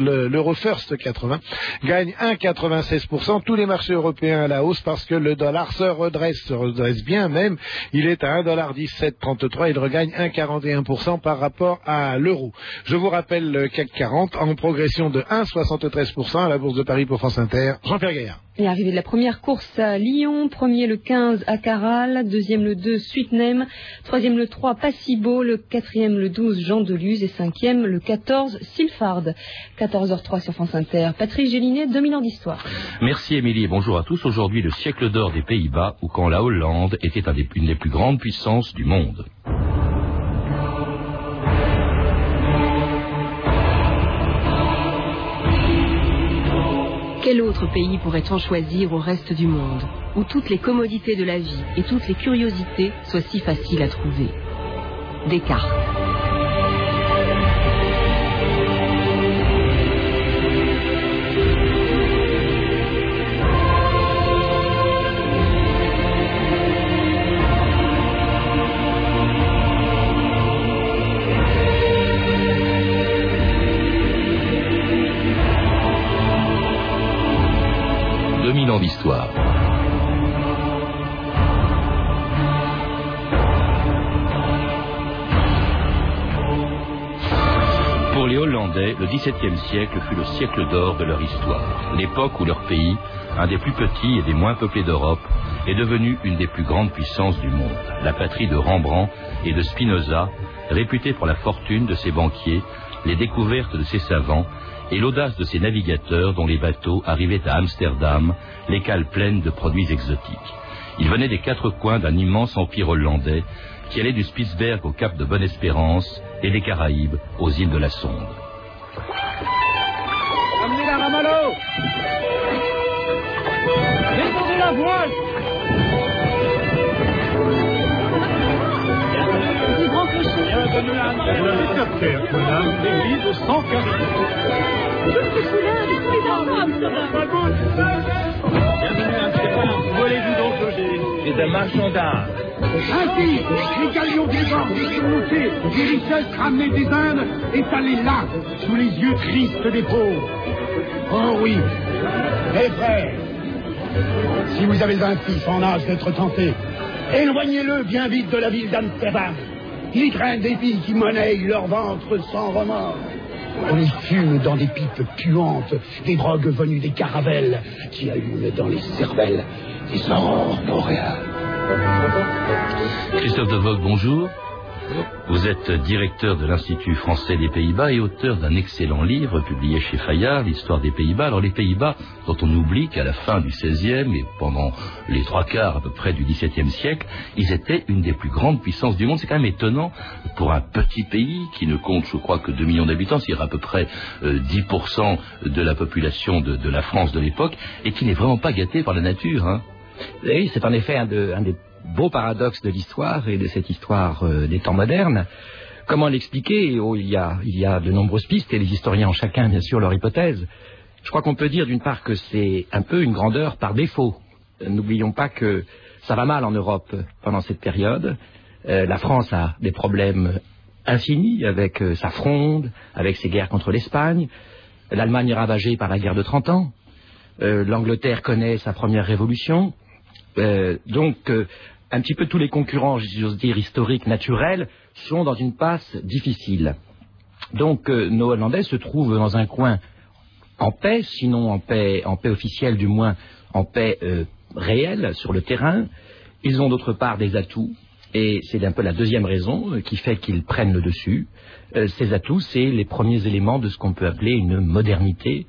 l'euro First 80 gagne 1,96%. Tous les marchés européens à la hausse parce que le dollar se redresse, se redresse bien même. Il est à 1,1733. Il regagne 1,41% par rapport à l'euro. Je vous rappelle le CAC 40 en progression de 1,73% à la Bourse de Paris pour France Inter. Jean-Pierre Gaillard. Et arrivé de la première course à Lyon, premier le 15 à Caral, deuxième le 2 Suitnem, troisième le 3 Passibo, le quatrième le 12 Jean Deluse et cinquième le 14 Sylphard. 14h03 sur France Inter. Patrice Gélinet, dominant d'histoire. Merci Émilie et bonjour à tous. Aujourd'hui le siècle d'or des Pays-Bas ou quand la Hollande était une des plus grandes puissances du monde. Quel autre pays pourrait-on choisir au reste du monde, où toutes les commodités de la vie et toutes les curiosités soient si faciles à trouver? Descartes. Pour les Hollandais, le XVIIe siècle fut le siècle d'or de leur histoire, l'époque où leur pays, un des plus petits et des moins peuplés d'Europe, est devenu une des plus grandes puissances du monde, la patrie de Rembrandt et de Spinoza, réputée pour la fortune de ses banquiers, les découvertes de ses savants et l'audace de ces navigateurs dont les bateaux arrivaient à Amsterdam, les cales pleines de produits exotiques. Ils venaient des quatre coins d'un immense empire hollandais qui allait du Spitzberg au cap de Bonne-Espérance et des Caraïbes aux îles de la Sonde. Volez-vous donc marchand d'art. Ainsi, les galions des surmontés, les richesses ramenées des Indes, étalées là, sous les yeux tristes des pauvres. Oh oui, mes frères, si vous avez un fils en âge d'être tenté, éloignez-le bien vite de la ville d'Amsterdam. Il y traîne des filles qui monnaient leur ventre sans remords. On les fume dans des pipes puantes, des drogues venues des caravelles qui allument dans les cervelles des aurores boréales. Christophe de bonjour. Vous êtes directeur de l'Institut français des Pays-Bas et auteur d'un excellent livre publié chez Fayard, l'histoire des Pays-Bas. Alors les Pays-Bas, dont on oublie qu'à la fin du XVIe et pendant les trois quarts à peu près du XVIIe siècle, ils étaient une des plus grandes puissances du monde. C'est quand même étonnant pour un petit pays qui ne compte, je crois, que 2 millions d'habitants, c'est à peu près 10% euh, de la population de, la France de l'époque, et qui n'est vraiment pas gâté par la nature. Hein. Oui, c'est en effet un, un des beau paradoxe de l'histoire et de cette histoire euh, des temps modernes. Comment l'expliquer? Oh, il, y a, de nombreuses pistes et les historiens ont chacun bien sûr leur hypothèse. Je crois qu'on peut dire d'une part que c'est un peu une grandeur par défaut. N'oublions pas que ça va mal en Europe pendant cette période. Euh, la France a des problèmes infinis avec euh, sa fronde, avec ses guerres contre l'Espagne. L'Allemagne est ravagée par la guerre de 30 ans. L'Angleterre connaît sa première révolution. Euh, donc, euh, un petit peu tous les concurrents, j'ose dire, historiques, naturels, sont dans une passe difficile. Donc, euh, nos Hollandais se trouvent dans un coin en paix, sinon en paix, officielle, du moins en paix réelle sur le terrain. Ils ont d'autre part des atouts, et c'est un peu la deuxième raison qui fait qu'ils prennent le dessus. ces atouts, c'est les premiers éléments de ce qu'on peut appeler une modernité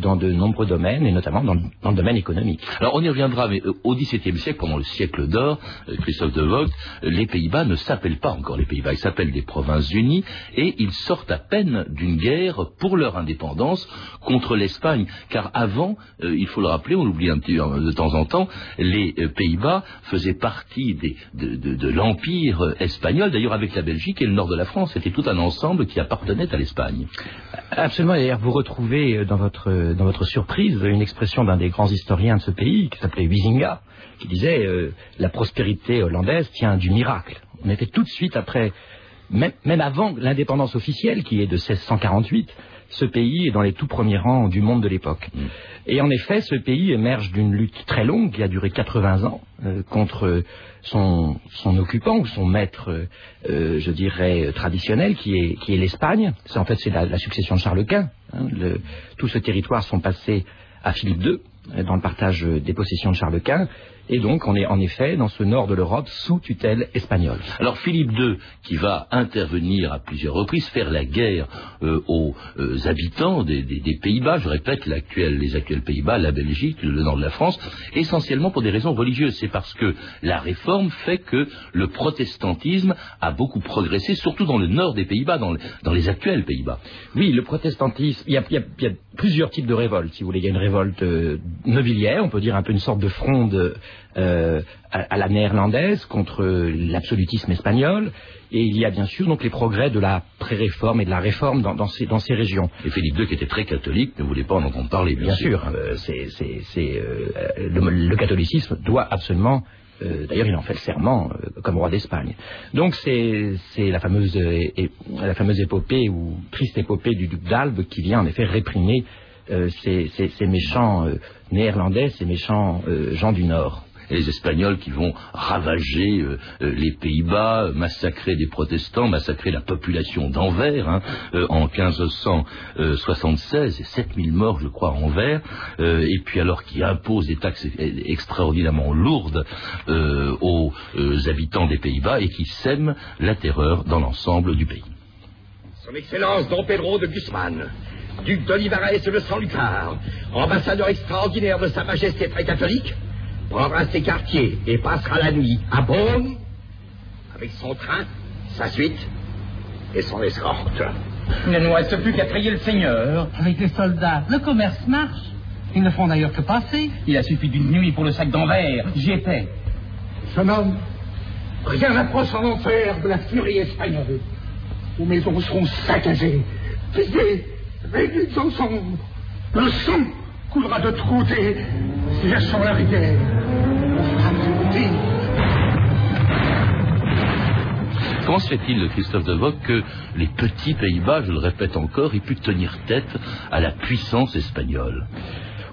dans de nombreux domaines, et notamment dans, le domaine économique. Alors on y reviendra, mais euh, au XVIIe siècle, pendant le siècle d'or, euh, Christophe de Vogt, les Pays-Bas ne s'appellent pas encore les Pays-Bas, ils s'appellent des Provinces-Unies, et ils sortent à peine d'une guerre pour leur indépendance contre l'Espagne, car avant, il faut le rappeler, on l'oublie un petit de temps en temps, les Pays-Bas faisaient partie de, de l'empire espagnol, d'ailleurs avec la Belgique et le nord de la France, c'était tout un ensemble qui appartenait à l'Espagne. Absolument, d'ailleurs vous retrouvez dans votre dans votre surprise une expression d'un des grands historiens de ce pays, qui s'appelait Wisinga, qui disait euh, la prospérité hollandaise tient du miracle. On était tout de suite après, même, avant l'indépendance officielle, qui est de 1648, ce pays est dans les tout premiers rangs du monde de l'époque. Mm. Et en effet, ce pays émerge d'une lutte très longue qui a duré 80 ans euh, contre son, son occupant ou son maître, euh, je dirais, traditionnel, qui est, qui est l'Espagne. En fait c'est la, la succession de Charles Quint. Hein. Tout ce territoire sont passés à Philippe II euh, dans le partage des possessions de Charles Quint. Et donc on est en effet dans ce nord de l'Europe sous tutelle espagnole. Alors Philippe II, qui va intervenir à plusieurs reprises, faire la guerre euh, aux euh, habitants des, des- des Pays-Bas, je répète, les actuels Pays-Bas, la Belgique, le nord de la France, essentiellement pour des raisons religieuses. C'est parce que la réforme fait que le protestantisme a beaucoup progressé, surtout dans le nord des Pays-Bas, dans, le- dans les actuels Pays-Bas. Oui, le protestantisme, il y, a, il y a- il y a plusieurs types de révoltes. Si vous voulez, il y a une révolte euh, nobiliaire, on peut dire un peu une sorte de fronde euh, à, à la néerlandaise contre l'absolutisme espagnol. Et il y a bien sûr donc les progrès de la pré-réforme et de la réforme dans, dans ces, dans ces régions. Et Philippe II, qui était très catholique, ne voulait pas en entendre parler, bien, Bien sûr, euh, c'est, c'est- c'est, euh, le, le catholicisme doit absolument. D'ailleurs, il en fait le serment euh, comme roi d'Espagne. Donc, c'est, c'est la fameuse euh, é- la fameuse épopée ou triste épopée du duc d'Albe qui vient en effet réprimer ces, ces- ces méchants euh, néerlandais, ces méchants euh, gens du Nord. et les Espagnols qui vont ravager euh, euh, les Pays-Bas, euh, massacrer des protestants, massacrer la population d'Anvers hein, euh, en 1576, et 7000 morts je crois à Anvers, euh, et puis alors qui imposent des taxes extraordinairement lourdes euh, aux euh, habitants des Pays-Bas et qui sèment la terreur dans l'ensemble du pays. Son Excellence Don Pedro de Guzman, duc d'Olivares de San-Lucar, ambassadeur extraordinaire de Sa Majesté très catholique, prendra ses quartiers et passera la nuit à Beaune avec son train, sa suite et son escorte. Il ne nous reste plus qu'à prier le Seigneur. Avec les soldats, le commerce marche. Ils ne font d'ailleurs que passer. Il a suffi d'une nuit pour le sac d'Anvers. J'y étais. Jeune homme, rien n'approche en enfer de la furie espagnole. Vos maisons seront saccagées, pillées, réduites en cendres. Le sang coulera de tous côtés, séchant la rivière. Comment se fait-il, Christophe de Vogue, que les petits Pays-Bas, je le répète encore, aient pu tenir tête à la puissance espagnole?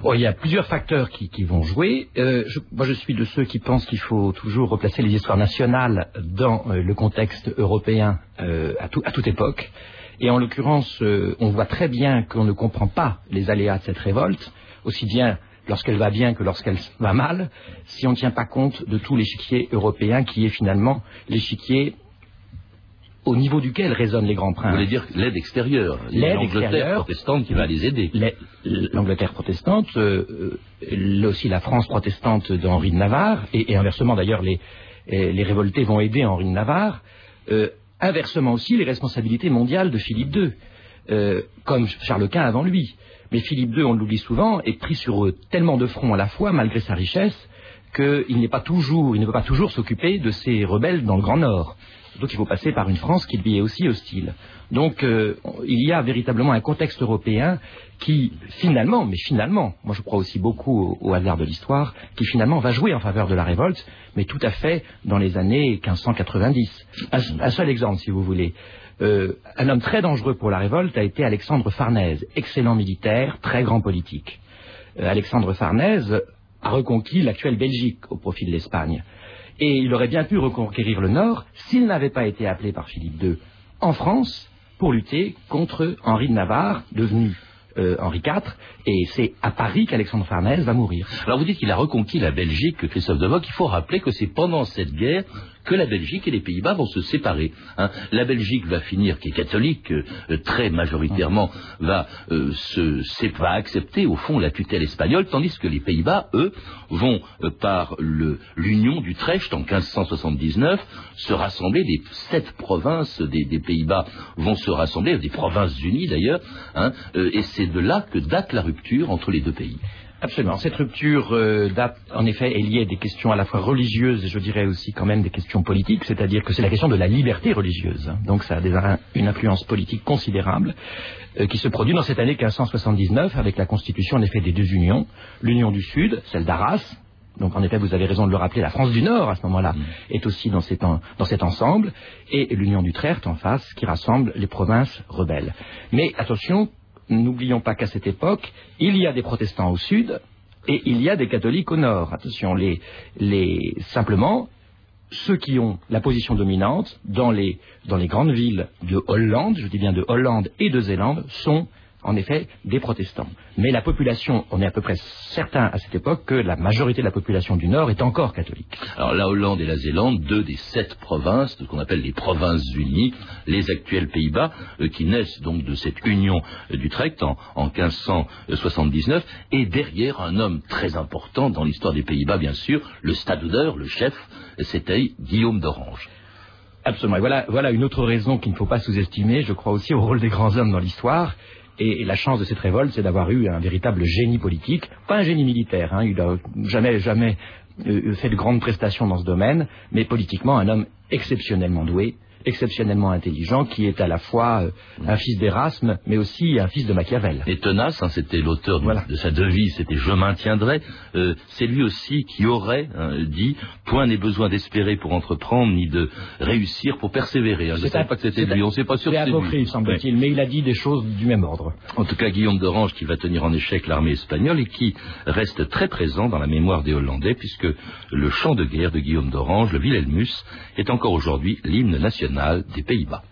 Bon, il y a plusieurs facteurs qui, qui vont jouer. Euh, je, moi, je suis de ceux qui pensent qu'il faut toujours replacer les histoires nationales dans euh, le contexte européen euh, à, tout- à toute époque. Et en l'occurrence, euh, on voit très bien qu'on ne comprend pas les aléas de cette révolte, aussi bien lorsqu'elle va bien que lorsqu'elle va mal, si on ne tient pas compte de tout l'échiquier européen qui est finalement l'échiquier au niveau duquel résonnent les grands Vous princes. voulez dire l'aide extérieure, L'aide l'Angleterre extérieure. protestante qui va les aider. L'Angleterre protestante, euh, aussi la France protestante d'Henri de Navarre, et, et inversement d'ailleurs les, les révoltés vont aider Henri de Navarre, euh, inversement aussi les responsabilités mondiales de Philippe II, euh, comme Charles Quint avant lui. Mais Philippe II, on l'oublie souvent, est pris sur tellement de fronts à la fois, malgré sa richesse, qu'il n'est pas toujours, il ne peut pas toujours s'occuper de ces rebelles dans le Grand Nord. Donc il faut passer par une France qui lui est aussi hostile. Donc euh, il y a véritablement un contexte européen qui finalement, mais finalement, moi je crois aussi beaucoup au, hasard de l'histoire, qui finalement va jouer en faveur de la révolte, mais tout à fait dans les années 1590. Un, un seul exemple, si vous voulez. Euh, un homme très dangereux pour la révolte a été Alexandre Farnèse, excellent militaire, très grand politique. Euh, Alexandre Farnèse a reconquis l'actuelle Belgique au profit de l'Espagne. Et il aurait bien pu reconquérir le Nord s'il n'avait pas été appelé par Philippe II en France pour lutter contre Henri de Navarre, devenu euh, Henri IV, et c'est à Paris qu'Alexandre Farnèse va mourir. Alors vous dites qu'il a reconquis la Belgique, Christophe de Vogue. Il faut rappeler que c'est pendant cette guerre que la Belgique et les Pays-Bas vont se séparer. hein. La Belgique va finir, qui est catholique, euh, très majoritairement, va, euh, se, va accepter au fond la tutelle espagnole, tandis que les Pays-Bas, eux, vont, euh, par l'union d'Utrecht en 1579, se rassembler, les sept provinces des, des Pays-Bas vont se rassembler, des provinces unies d'ailleurs, hein, euh, et c'est de là que date la rupture entre les deux pays. Absolument. Cette rupture euh, date, en effet, est liée à des questions à la fois religieuses et je dirais aussi quand même des questions politiques, c'est-à-dire que c'est la question de la liberté religieuse. Donc ça a des- une influence politique considérable euh, qui se produit dans cette année 1579 avec la constitution en effet des deux unions, l'union du Sud, celle d'Arras. Donc en effet, vous avez raison de le rappeler, la France du Nord à ce moment-là est aussi dans cet, en- dans cet ensemble, et l'union d'Utrecht en face qui rassemble les provinces rebelles. Mais attention, n'oublions pas qu'à cette époque, il y a des protestants au sud et il y a des catholiques au nord. Attention, les, simplement, ceux qui ont la position dominante dans les grandes villes de Hollande, je dis bien de Hollande et de Zélande, sont en effet des protestants. Mais la population, on est à peu près certain à cette époque que la majorité de la population du Nord est encore catholique. Alors la Hollande et la Zélande, deux des sept provinces, ce qu'on appelle les provinces unies, les actuels Pays-Bas, euh, qui naissent donc de cette union euh, d'Utrecht en, en 1579, et derrière un homme très important dans l'histoire des Pays-Bas, bien sûr, le stadouder, le chef, c'était Guillaume d'Orange. Absolument. Et voilà, voilà une autre raison qu'il ne faut pas sous-estimer, je crois aussi au rôle des grands hommes dans l'histoire. Et, la chance de cette révolte, c'est d'avoir eu un véritable génie politique, pas un génie militaire. Hein, il n'a jamais, jamais euh, fait de grandes prestations dans ce domaine, mais politiquement un homme exceptionnellement doué, exceptionnellement intelligent, qui est à la fois euh, un fils d'Erasme, mais aussi un fils de Machiavel. Et tenace, hein, c'était l'auteur de- Voilà. de, sa devise, c'était Je maintiendrai. Euh, c'est lui aussi qui aurait hein, dit Point n'est besoin d'espérer pour entreprendre, ni de réussir pour persévérer. hein. Je ne savais pas que c'était lui, on ne sait pas sûr C'est que c'est lui. semble-t-il, mais il a dit des choses du même ordre. En tout cas, Guillaume d'Orange qui va tenir en échec l'armée espagnole et qui reste très présent dans la mémoire des Hollandais puisque le chant de guerre de Guillaume d'Orange, le Wilhelmus, est encore aujourd'hui l'hymne national 拿一倍吧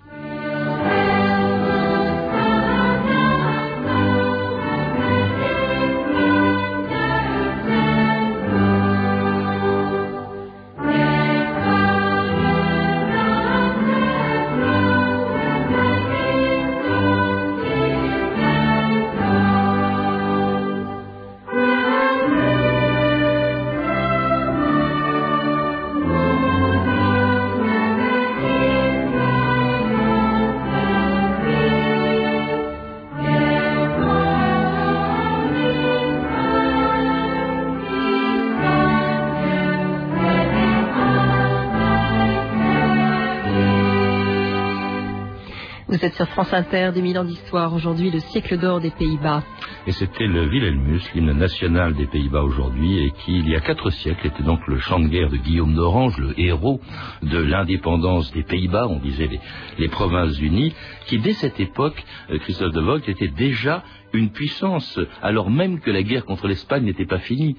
êtes sur France Inter, des mille ans d'histoire. Aujourd'hui, le siècle d'or des Pays-Bas. Et c'était le Wilhelmus, l'hymne national des Pays-Bas aujourd'hui, et qui, il y a quatre siècles, était donc le chant de guerre de Guillaume d'Orange, le héros de l'indépendance des Pays-Bas, on disait les, les provinces unies, qui dès cette époque, euh, Christophe de Vogt, était déjà une puissance, alors même que la guerre contre l'Espagne n'était pas finie.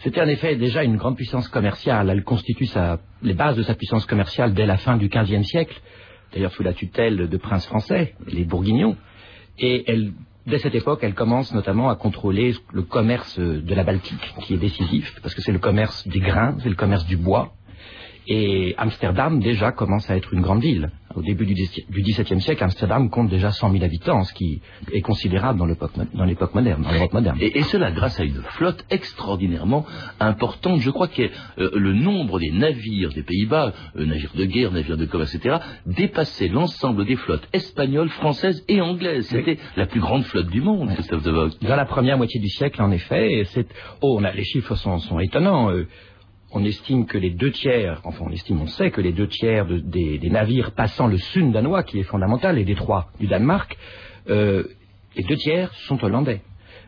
C'était en effet déjà une grande puissance commerciale. Elle constitue sa- les bases de sa puissance commerciale dès la fin du XVe siècle, d'ailleurs sous la tutelle de princes français, les Bourguignons. Et elle, dès cette époque, elle commence notamment à contrôler le commerce de la Baltique, qui est décisif, parce que c'est le commerce des grains, c'est le commerce du bois. Et Amsterdam, déjà, commence à être une grande ville. Au début du XVIIe siècle, Amsterdam compte déjà 100 000 habitants, ce qui est considérable dans l'époque moderne, dans l'Europe moderne. Et, et cela grâce à une flotte extraordinairement importante. Je crois que euh, le nombre des navires des Pays-Bas, euh, navires de guerre, navires de commerce, etc., dépassait l'ensemble des flottes espagnoles, françaises et anglaises. C'était la plus grande flotte du monde, Christophe de Vogt. Dans la première moitié du siècle, en effet, c'est, oh, on a, les chiffres sont, sont étonnants. euh, on estime que les deux tiers, enfin on estime, on sait que les deux tiers de- des, navires passant le Sund danois, qui est fondamental, les détroits du Danemark, euh, les deux tiers sont hollandais.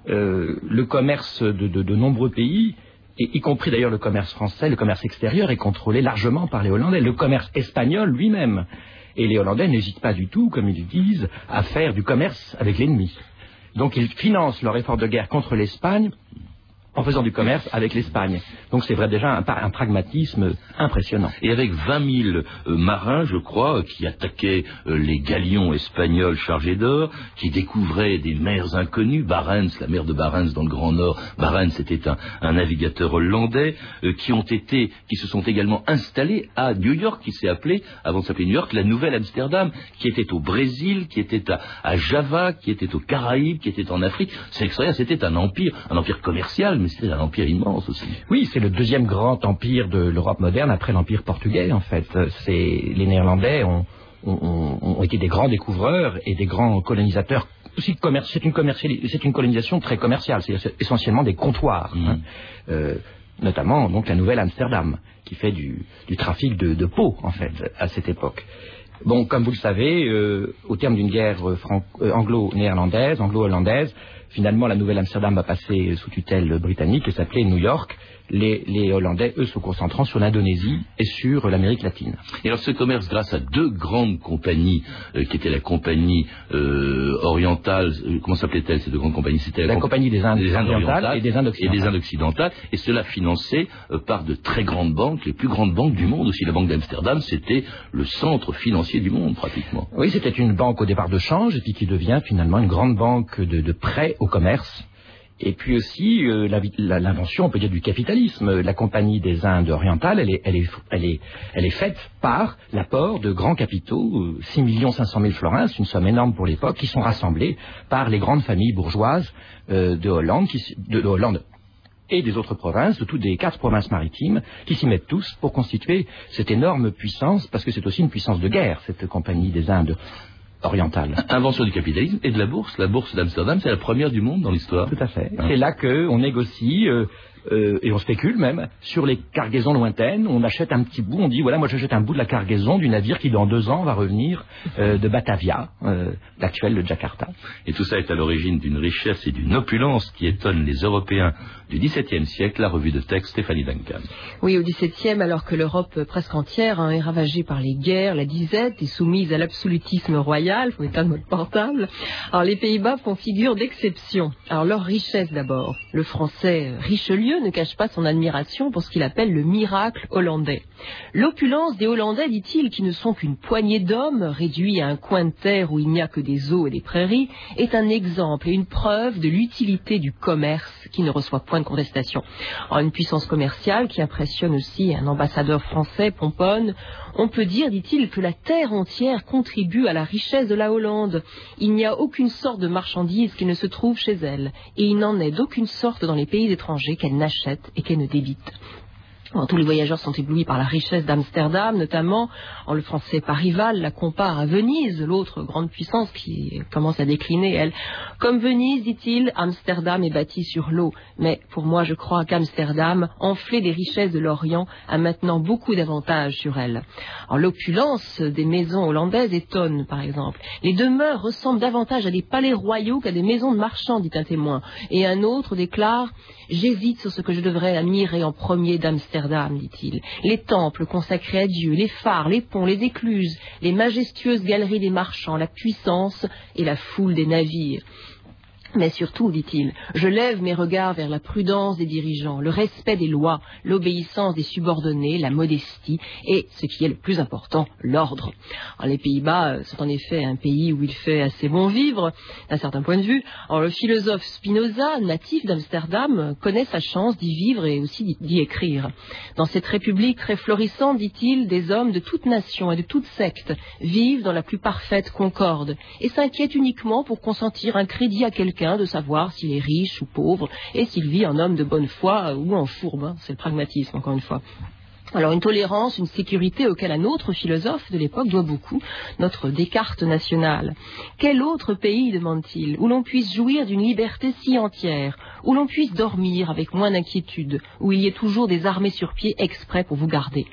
Euh, le commerce de, nombreux pays, et y compris d'ailleurs le commerce français, le commerce extérieur, est contrôlé largement par les Hollandais. Le commerce espagnol lui-même. Et les Hollandais n'hésitent pas du tout, comme ils disent, à faire du commerce avec l'ennemi. Donc ils financent leur effort de guerre contre l'Espagne en faisant du commerce avec l'Espagne. Donc c'est vrai déjà un, pragmatisme impressionnant. Et avec 20 000 euh, marins, je crois, euh, qui attaquaient euh, les galions espagnols chargés d'or, qui découvraient des mers inconnues, Barents, la mer de Barents dans le Grand Nord, Barents était un, navigateur hollandais, qui ont été, qui se sont également installés à New York, qui s'est appelé, avant de s'appeler New York, la Nouvelle Amsterdam, qui était au Brésil, qui était à, à Java, qui était aux Caraïbes, qui était en Afrique. C'est extraordinaire, c'était un empire, un empire commercial, mais c'était un empire immense aussi. Oui, c'est le deuxième grand empire de l'Europe moderne après l'empire portugais en fait. C'est les Néerlandais ont, ont- été des grands découvreurs et des grands colonisateurs. C'est une, c'est colonisation très commerciale, c'est c'est essentiellement des comptoirs. hein. Euh, notamment donc la nouvelle Amsterdam, qui fait du, du trafic de, de peau, en fait, à cette époque. Bon, comme vous le savez, euh, au terme d'une guerre euh, anglo-néerlandaise, anglo-hollandaise, finalement la nouvelle Amsterdam va passer sous tutelle britannique et s'appelait New York. Les, les Hollandais, eux, se concentrant sur l'Indonésie et sur l'Amérique latine. Et alors ce commerce, grâce à deux grandes compagnies, euh, qui étaient la compagnie euh, orientale, euh, comment s'appelait-elle ces deux grandes compagnies? C'était La comp- compagnie des Indes des Indes orientales et des Indes occidentales. et des Indes occidentales, et cela financé euh, par de très grandes banques, les plus grandes banques du monde aussi. La banque d'Amsterdam, c'était le centre financier du monde pratiquement. Oui, c'était une banque au départ de change et puis qui devient finalement une grande banque de, de prêts au commerce. Et puis aussi euh, l'invention, on peut dire, du capitalisme. La compagnie des Indes orientales, elle est, faite par l'apport de grands capitaux, euh, 6 500 000 florins, c'est une somme énorme pour l'époque, qui sont rassemblés par les grandes familles bourgeoises euh, de Hollande, de, de Hollande et des autres provinces, de toutes les quatre provinces maritimes, qui s'y mettent tous pour constituer cette énorme puissance, parce que c'est aussi une puissance de guerre, cette compagnie des Indes orientales. Invention du capitalisme et de la bourse. La bourse d'Amsterdam, c'est la première du monde dans l'histoire. Tout à fait. Hein. C'est là qu'on négocie euh, euh, et on spécule même sur les cargaisons lointaines. On achète un petit bout, on dit voilà, moi j'achète un bout de la cargaison du navire qui dans deux ans va revenir euh, de Batavia, euh, l'actuel de Jakarta. Et tout ça est à l'origine d'une richesse et d'une opulence qui étonnent les Européens du XVIIe siècle. La revue de texte Stéphanie Duncan. Oui, au XVIIe, alors que l'Europe euh, presque entière hein, est ravagée par les guerres, la disette et soumise à l'absolutisme royal, faut éteindre votre portable. Alors les Pays-Bas font figure d'exception. Alors leur richesse d'abord. Le français euh, Richelieu ne cache pas son admiration pour ce qu'il appelle le miracle hollandais. L'opulence des Hollandais, dit-il, qui ne sont qu'une poignée d'hommes réduits à un coin de terre où il n'y a que des eaux et des prairies, est un exemple et une preuve de l'utilité du commerce qui ne reçoit point de contestation. Alors, une puissance commerciale qui impressionne aussi un ambassadeur français, Pomponne. On peut dire, dit-il, que la terre entière contribue à la richesse de la Hollande. Il n'y a aucune sorte de marchandise qui ne se trouve chez elle, et il n'en est d'aucune sorte dans les pays étrangers qu'elle n'achète et qu'elle ne débite. Alors, tous les voyageurs sont éblouis par la richesse d'Amsterdam, notamment. En le français Parival la compare à Venise, l'autre grande puissance qui commence à décliner, elle. Comme Venise, dit-il, Amsterdam est bâti sur l'eau. Mais pour moi, je crois qu'Amsterdam, enflé des richesses de l'Orient, a maintenant beaucoup d'avantages sur elle. L'opulence des maisons hollandaises étonne, par exemple. Les demeures ressemblent davantage à des palais royaux qu'à des maisons de marchands, dit un témoin. Et un autre déclare J'hésite sur ce que je devrais admirer en premier d'Amsterdam, dit-il. Les temples consacrés à Dieu, les phares, les ponts, les écluses, les majestueuses galeries des marchands, la puissance et la foule des navires. Mais surtout, dit-il, je lève mes regards vers la prudence des dirigeants, le respect des lois, l'obéissance des subordonnés, la modestie et, ce qui est le plus important, l'ordre. Les Pays-Bas euh, sont en effet un pays où il fait assez bon vivre, d'un certain point de vue. Alors, le philosophe Spinoza, natif d'Amsterdam, connaît sa chance d'y vivre et aussi d'y écrire. Dans cette république très florissante, dit-il, des hommes de toute nation et de toute secte vivent dans la plus parfaite concorde et s'inquiètent uniquement pour consentir un crédit à quelqu'un de savoir s'il est riche ou pauvre et s'il vit en homme de bonne foi ou en fourbe. hein. C'est le pragmatisme, encore une fois. Alors une tolérance, une sécurité auquel un autre philosophe de l'époque doit beaucoup, notre Descartes national. Quel autre pays, demande-t-il, où l'on puisse jouir d'une liberté si entière, où l'on puisse dormir avec moins d'inquiétude, où il y ait toujours des armées sur pied exprès pour vous garder?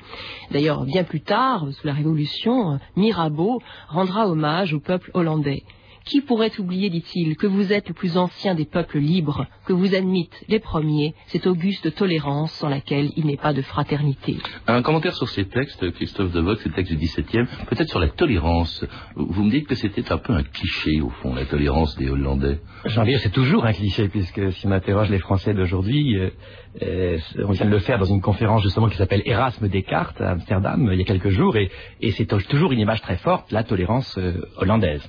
D'ailleurs, bien plus tard, sous la Révolution, Mirabeau rendra hommage au peuple hollandais. Qui pourrait oublier, dit-il, que vous êtes le plus ancien des peuples libres, que vous admitent les premiers, cette auguste tolérance sans laquelle il n'est pas de fraternité? Un commentaire sur ces textes, Christophe Devox, ces textes du XVIIe, peut-être sur la tolérance. Vous me dites que c'était un peu un cliché, au fond, la tolérance des Hollandais. J'ai envie de dire, c'est toujours un cliché, puisque si on interroge les Français d'aujourd'hui, euh, euh, on vient de le faire dans une conférence justement qui s'appelle Erasme Descartes à Amsterdam euh, il y a quelques jours, et, et c'est toujours une image très forte, la tolérance euh, hollandaise.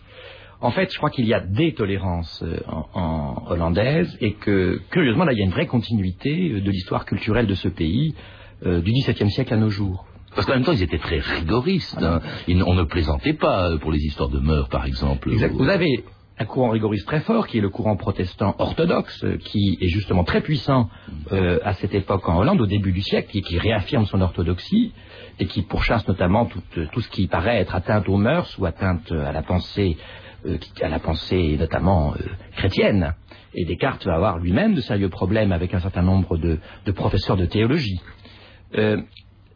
En fait, je crois qu'il y a des tolérances euh, en, en hollandaise et que, curieusement, là, il y a une vraie continuité euh, de l'histoire culturelle de ce pays euh, du XVIIe siècle à nos jours. Parce qu'en même temps, ils étaient très rigoristes. hein. Ils- on ne plaisantait pas pour les histoires de mœurs, par exemple. Exact. Vous avez un courant rigoriste très fort qui est le courant protestant orthodoxe, qui est justement très puissant euh, à cette époque en Hollande, au début du siècle, et qui réaffirme son orthodoxie et qui pourchasse notamment tout, tout ce qui paraît être atteinte aux mœurs ou atteinte à la pensée, euh, à la pensée notamment euh, chrétienne. Et Descartes va avoir lui-même de sérieux problèmes avec un certain nombre de, professeurs de théologie. Euh,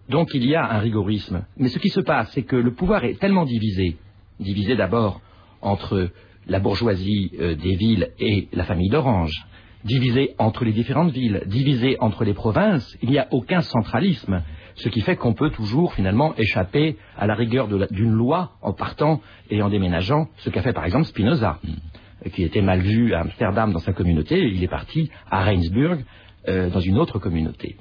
donc il y a un rigorisme. Mais ce qui se passe, c'est que le pouvoir est tellement divisé, divisé d'abord entre la bourgeoisie des villes et la famille d'Orange, divisé entre les différentes villes, divisé entre les provinces. Il n'y a aucun centralisme, ce qui fait qu'on peut toujours finalement échapper à la rigueur d'une loi en partant et en déménageant, ce qu'a fait par exemple Spinoza, qui était mal vu à Amsterdam dans sa communauté, il est parti à Reinsburg euh, dans une autre communauté.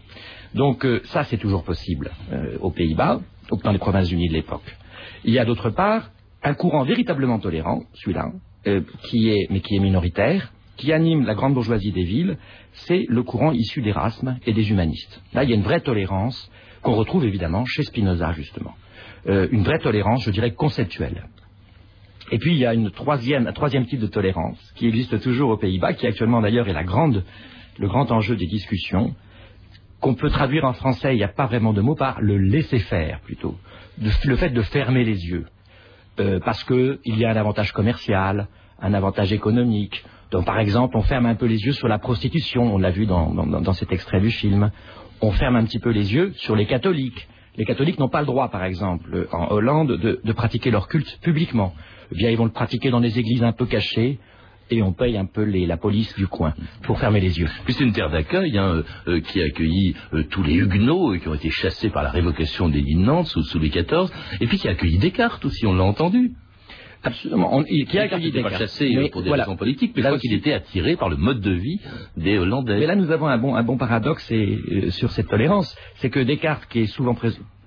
Donc euh, ça c'est toujours possible euh, aux Pays-Bas, dans les provinces unies de l'époque. Il y a d'autre part un courant véritablement tolérant, celui-là, qui est, mais qui est minoritaire, qui anime la grande bourgeoisie des villes, c'est le courant issu d'Erasme et des humanistes. Là, il y a une vraie tolérance qu'on retrouve évidemment chez Spinoza, justement. Euh, une vraie tolérance, je dirais, conceptuelle. Et puis, il y a une troisième, un troisième type de tolérance qui existe toujours aux Pays-Bas, qui actuellement d'ailleurs est le grand enjeu des discussions, qu'on peut traduire en français, il n'y a pas vraiment de mot, par le laisser-faire plutôt. le fait de fermer les yeux. Euh, parce qu'il y a un avantage commercial, un avantage économique, donc, par exemple, on ferme un peu les yeux sur la prostitution, on l'a vu dans, cet extrait du film. On ferme un petit peu les yeux sur les catholiques. Les catholiques n'ont pas le droit, par exemple, en Hollande, de, pratiquer leur culte publiquement. Eh bien, ils vont le pratiquer dans des églises un peu cachées, et on paye un peu la police du coin pour fermer les yeux. Puis c'est une terre d'accueil hein, euh, qui a accueilli euh, tous les Huguenots qui ont été chassés par la révocation des Nantes sous, sous Louis XIV, et puis qui a accueilli Descartes aussi, on l'a entendu. Absolument. qui a accueilli pas chassé pour des raisons politiques, mais je crois qu'il était attiré par le mode de vie des Hollandais. Mais là, nous avons un bon, un bon paradoxe et, euh, sur cette tolérance. C'est que Descartes, qui est souvent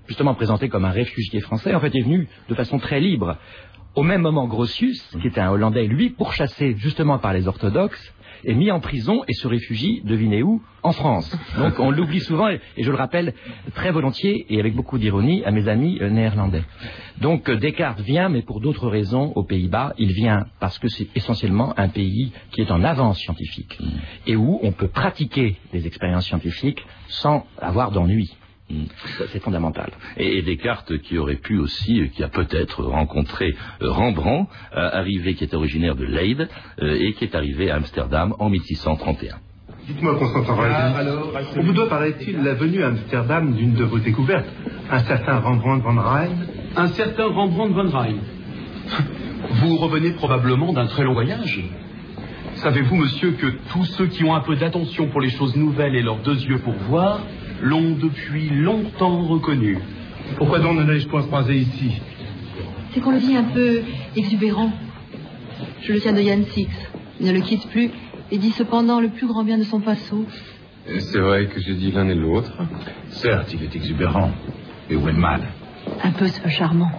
justement présenté comme un réfugié français, en fait, est venu de façon très libre. Au même moment, Grotius, qui était un Hollandais, lui, pourchassé justement par les orthodoxes, est mis en prison et se réfugie, devinez où En France. Donc on l'oublie souvent et, je le rappelle très volontiers et avec beaucoup d'ironie à mes amis euh, néerlandais. Donc euh, Descartes vient, mais pour d'autres raisons, aux Pays-Bas. Il vient parce que c'est essentiellement un pays qui est en avance scientifique et où on peut pratiquer des expériences scientifiques sans avoir d'ennui. C'est fondamental. Et, Descartes qui aurait pu aussi, euh, qui a peut-être rencontré euh, Rembrandt, euh, arrivé, qui est originaire de Leyde et qui est arrivé à Amsterdam en 1631. Dites-moi, Constantin ah, alors, on vous doit, paraît-il, la venue à Amsterdam d'une de vos découvertes, un certain Rembrandt van Rijn Un certain Rembrandt van Rijn. Vous revenez probablement d'un très long voyage. Savez-vous, monsieur, que tous ceux qui ont un peu d'attention pour les choses nouvelles et leurs deux yeux pour voir l'ont depuis longtemps reconnu. Pourquoi donc ne l'ai-je point croisé ici C'est qu'on le dit un peu exubérant. Je le tiens de Yann Six. Il ne le quitte plus et dit cependant le plus grand bien de son faso. C'est vrai que j'ai dit l'un et l'autre. Certes, il est exubérant. Et où est le mal? Un peu ce peu charmant.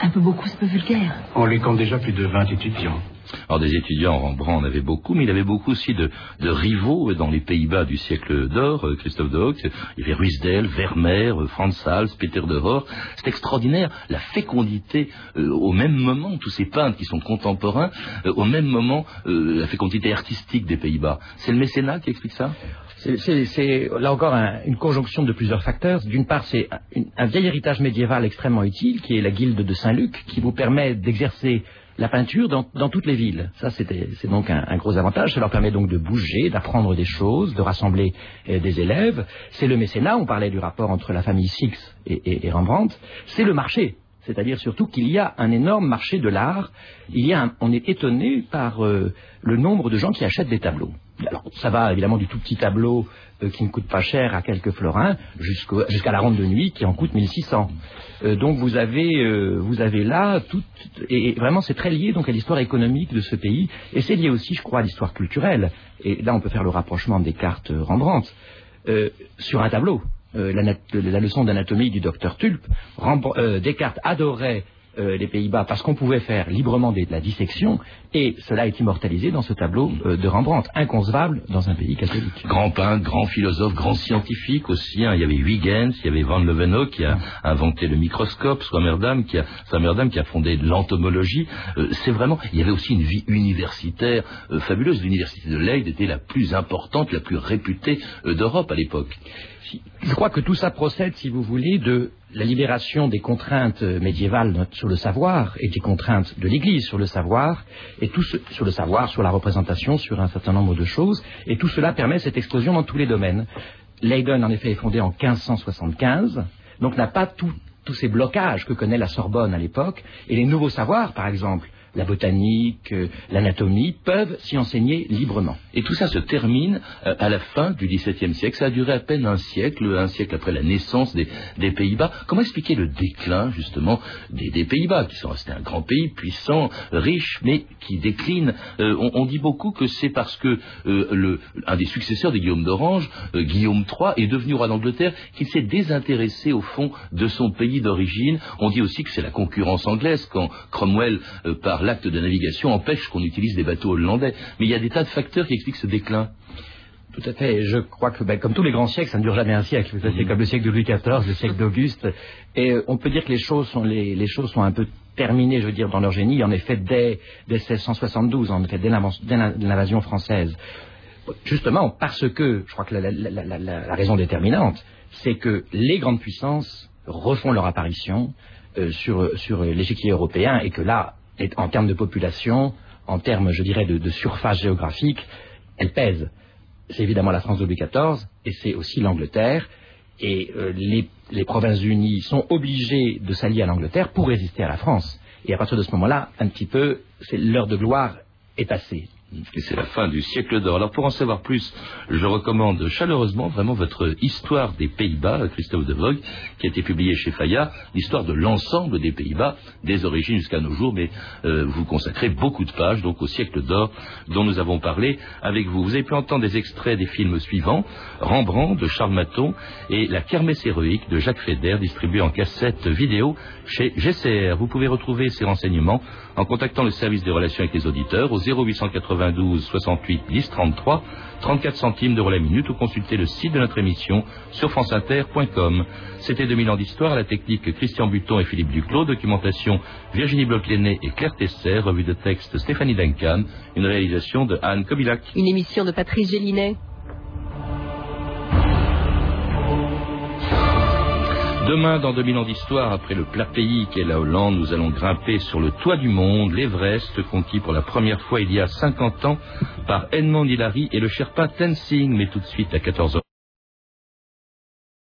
Un peu beaucoup ce peu vulgaire. On les compte déjà plus de 20 étudiants. Alors des étudiants, Rembrandt en avait beaucoup, mais il avait beaucoup aussi de, rivaux dans les Pays-Bas du siècle d'or, euh, Christophe de Hock, il y avait Ruisdael, Vermeer, euh, Franz Hals, Peter de Hoor. C'est extraordinaire, la fécondité euh, au même moment, tous ces peintres qui sont contemporains, au même moment, la fécondité artistique des Pays-Bas. C'est le mécénat qui explique ça? C'est là encore une conjonction de plusieurs facteurs. D'une part, c'est un, vieil héritage médiéval extrêmement utile, qui est la guilde de Saint-Luc, qui vous permet d'exercer la peinture dans, toutes les villes. Ça, c'est donc un, gros avantage. Ça leur permet donc de bouger, d'apprendre des choses, de rassembler euh, des élèves. C'est le mécénat. On parlait du rapport entre la famille Six et, Rembrandt. C'est le marché. C'est-à-dire surtout qu'il y a un énorme marché de l'art. On est étonné par euh, le nombre de gens qui achètent des tableaux. Alors, ça va évidemment du tout petit tableau euh, qui ne coûte pas cher à quelques florins jusqu'à la ronde de nuit qui en coûte 1600. Euh, donc vous avez, euh, vous avez là tout, et, vraiment c'est très lié donc à l'histoire économique de ce pays et c'est lié aussi, je crois, à l'histoire culturelle. Et là on peut faire le rapprochement des cartes Rembrandt sur un tableau. La, la, leçon d'anatomie du docteur Tulpe, Descartes adorait euh, les Pays-Bas parce qu'on pouvait faire librement de la dissection et cela est immortalisé dans ce tableau euh, de Rembrandt, inconcevable dans un pays catholique. Grand peintre, grand philosophe, grand scientifique aussi. Hein. Il y avait Huygens, il y avait Van Leeuwenhoek qui a inventé le microscope, Swammerdam qui a, Swammerdam qui a fondé l'entomologie. Euh, c'est vraiment, il y avait aussi une vie universitaire fabuleuse. L'université de Leyde était la plus importante, la plus réputée d'Europe à l'époque. Je crois que tout ça procède, si vous voulez, de la libération des contraintes médiévales sur le savoir et des contraintes de l'Église sur le savoir, et sur le savoir, sur la représentation, sur un certain nombre de choses, et tout cela permet cette explosion dans tous les domaines. Leiden, en effet, est fondé en 1575, donc n'a pas tous ces blocages que connaît la Sorbonne à l'époque, et les nouveaux savoirs, par exemple, la botanique, euh, l'anatomie, peuvent s'y enseigner librement. Et tout ça se termine euh, à la fin du XVIIe siècle. Ça a duré à peine un siècle, un siècle après la naissance des, Pays-Bas. Comment expliquer le déclin, justement, des, Pays-Bas, qui sont restés un grand pays puissant, riche, mais qui décline euh, on, dit beaucoup que c'est parce que un des successeurs de Guillaume d'Orange, Guillaume III, est devenu roi d'Angleterre, qu'il s'est désintéressé, au fond, de son pays d'origine. On dit aussi que c'est la concurrence anglaise quand Cromwell, par l'acte de navigation, empêche qu'on utilise des bateaux hollandais. Mais il y a des tas de facteurs qui expliquent ce déclin. Tout à fait. Je crois que, ben, comme tous les grands siècles, ça ne dure jamais un siècle. C'est mhm. comme le siècle de Louis XIV, le siècle d'Auguste. Et euh, on peut dire que les choses sont, les, choses sont un peu terminées, je veux dire, dans leur génie, en effet, dès, 1672, en effet, dès l'invasion française. Justement, parce que, je crois que la, raison déterminante, c'est que les grandes puissances refont leur apparition euh, sur, sur l'échiquier européen et que là, en termes de population, en termes, je dirais, de, surface géographique, elle pèse. C'est évidemment la France de Louis XIV, et c'est aussi l'Angleterre, et euh, les, les provinces unies sont obligées de s'allier à l'Angleterre pour résister à la France. Et à partir de ce moment-là, un petit peu, l'heure de gloire est passée c'est la fin du siècle d'or. Alors pour en savoir plus, je recommande chaleureusement vraiment votre Histoire des Pays-Bas, Christophe de Vogue, qui a été publié chez Fayard, l'histoire de l'ensemble des Pays-Bas, des origines jusqu'à nos jours, mais euh, vous consacrez beaucoup de pages donc au siècle d'or dont nous avons parlé avec vous. Vous avez pu entendre des extraits des films suivants, Rembrandt de Charles Maton et La Kermesse héroïque de Jacques Feder, distribué en cassette vidéo chez GCR. Vous pouvez retrouver ces renseignements en contactant le service des relations avec les auditeurs au 0892 68 10 33, 34 centimes d'euros la minute ou consulter le site de notre émission sur franceinter.com. C'était 2000 ans d'histoire, la technique Christian Buton et Philippe Duclos, documentation Virginie bloch et Claire Tesser, revue de texte Stéphanie Duncan, une réalisation de Anne Kobilac. Une émission de Patrice Gélinet. Demain, dans 2000 ans d'histoire, après le plat pays qu'est la Hollande, nous allons grimper sur le toit du monde, l'Everest, conquis pour la première fois il y a 50 ans par Edmond Hillary et le Sherpa Tenzing. Mais tout de suite à 14h.